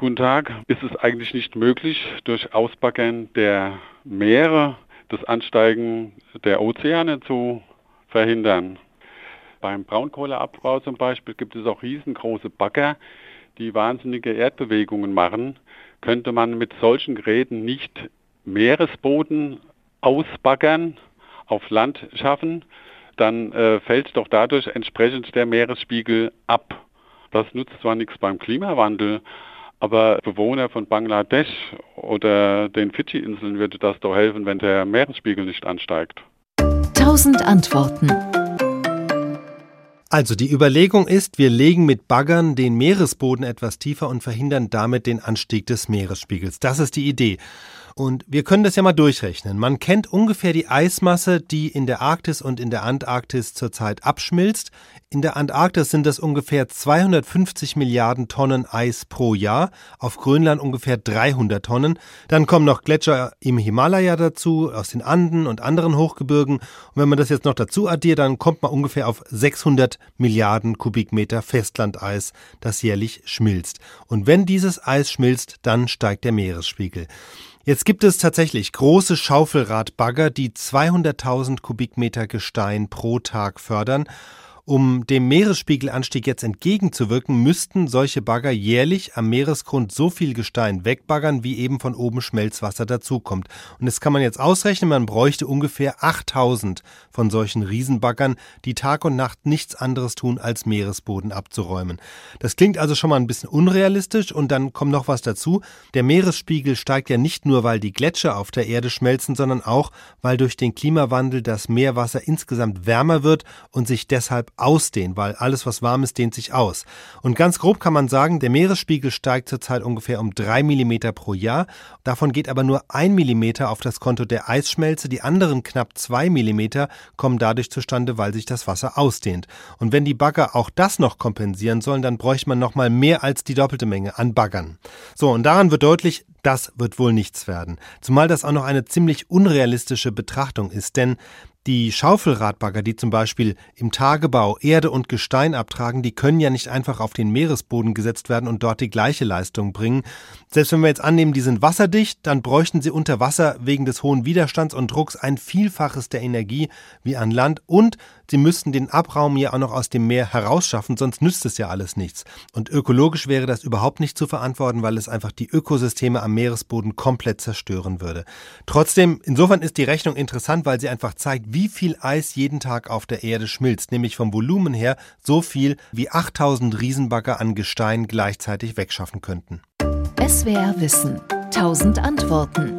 Guten Tag. Ist es eigentlich nicht möglich, durch Ausbaggern der Meere das Ansteigen der Ozeane zu verhindern? Beim Braunkohleabbau zum Beispiel gibt es auch riesengroße Bagger, die wahnsinnige Erdbewegungen machen. Könnte man mit solchen Geräten nicht Meeresboden ausbaggern, auf Land schaffen, dann äh, fällt doch dadurch entsprechend der Meeresspiegel ab. Das nutzt zwar nichts beim Klimawandel, aber Bewohner von Bangladesch oder den Fidschi-Inseln würde das doch helfen, wenn der Meeresspiegel nicht ansteigt. Tausend Antworten. Also die Überlegung ist, wir legen mit Baggern den Meeresboden etwas tiefer und verhindern damit den Anstieg des Meeresspiegels. Das ist die Idee. Und wir können das ja mal durchrechnen. Man kennt ungefähr die Eismasse, die in der Arktis und in der Antarktis zurzeit abschmilzt. In der Antarktis sind das ungefähr 250 Milliarden Tonnen Eis pro Jahr, auf Grönland ungefähr 300 Tonnen. Dann kommen noch Gletscher im Himalaya dazu, aus den Anden und anderen Hochgebirgen. Und wenn man das jetzt noch dazu addiert, dann kommt man ungefähr auf 600 Milliarden Kubikmeter Festlandeis, das jährlich schmilzt. Und wenn dieses Eis schmilzt, dann steigt der Meeresspiegel. Jetzt gibt es tatsächlich große Schaufelradbagger, die 200.000 Kubikmeter Gestein pro Tag fördern um dem Meeresspiegelanstieg jetzt entgegenzuwirken, müssten solche Bagger jährlich am Meeresgrund so viel Gestein wegbaggern, wie eben von oben Schmelzwasser dazukommt. Und das kann man jetzt ausrechnen, man bräuchte ungefähr 8000 von solchen Riesenbaggern, die Tag und Nacht nichts anderes tun, als Meeresboden abzuräumen. Das klingt also schon mal ein bisschen unrealistisch und dann kommt noch was dazu. Der Meeresspiegel steigt ja nicht nur, weil die Gletscher auf der Erde schmelzen, sondern auch, weil durch den Klimawandel das Meerwasser insgesamt wärmer wird und sich deshalb ausdehnen, weil alles, was warm ist, dehnt sich aus. Und ganz grob kann man sagen, der Meeresspiegel steigt zurzeit ungefähr um drei Millimeter pro Jahr. Davon geht aber nur ein Millimeter auf das Konto der Eisschmelze. Die anderen knapp zwei Millimeter kommen dadurch zustande, weil sich das Wasser ausdehnt. Und wenn die Bagger auch das noch kompensieren sollen, dann bräuchte man noch mal mehr als die doppelte Menge an Baggern. So, und daran wird deutlich, das wird wohl nichts werden. Zumal das auch noch eine ziemlich unrealistische Betrachtung ist, denn die Schaufelradbagger, die zum Beispiel im Tagebau Erde und Gestein abtragen, die können ja nicht einfach auf den Meeresboden gesetzt werden und dort die gleiche Leistung bringen. Selbst wenn wir jetzt annehmen, die sind wasserdicht, dann bräuchten sie unter Wasser wegen des hohen Widerstands und Drucks ein Vielfaches der Energie wie an Land und sie müssten den Abraum ja auch noch aus dem Meer herausschaffen, sonst nützt es ja alles nichts. Und ökologisch wäre das überhaupt nicht zu verantworten, weil es einfach die Ökosysteme am Meeresboden komplett zerstören würde. Trotzdem, insofern ist die Rechnung interessant, weil sie einfach zeigt, wie viel Eis jeden Tag auf der Erde schmilzt, nämlich vom Volumen her so viel, wie 8000 Riesenbagger an Gestein gleichzeitig wegschaffen könnten. SWR Wissen. 1000 Antworten.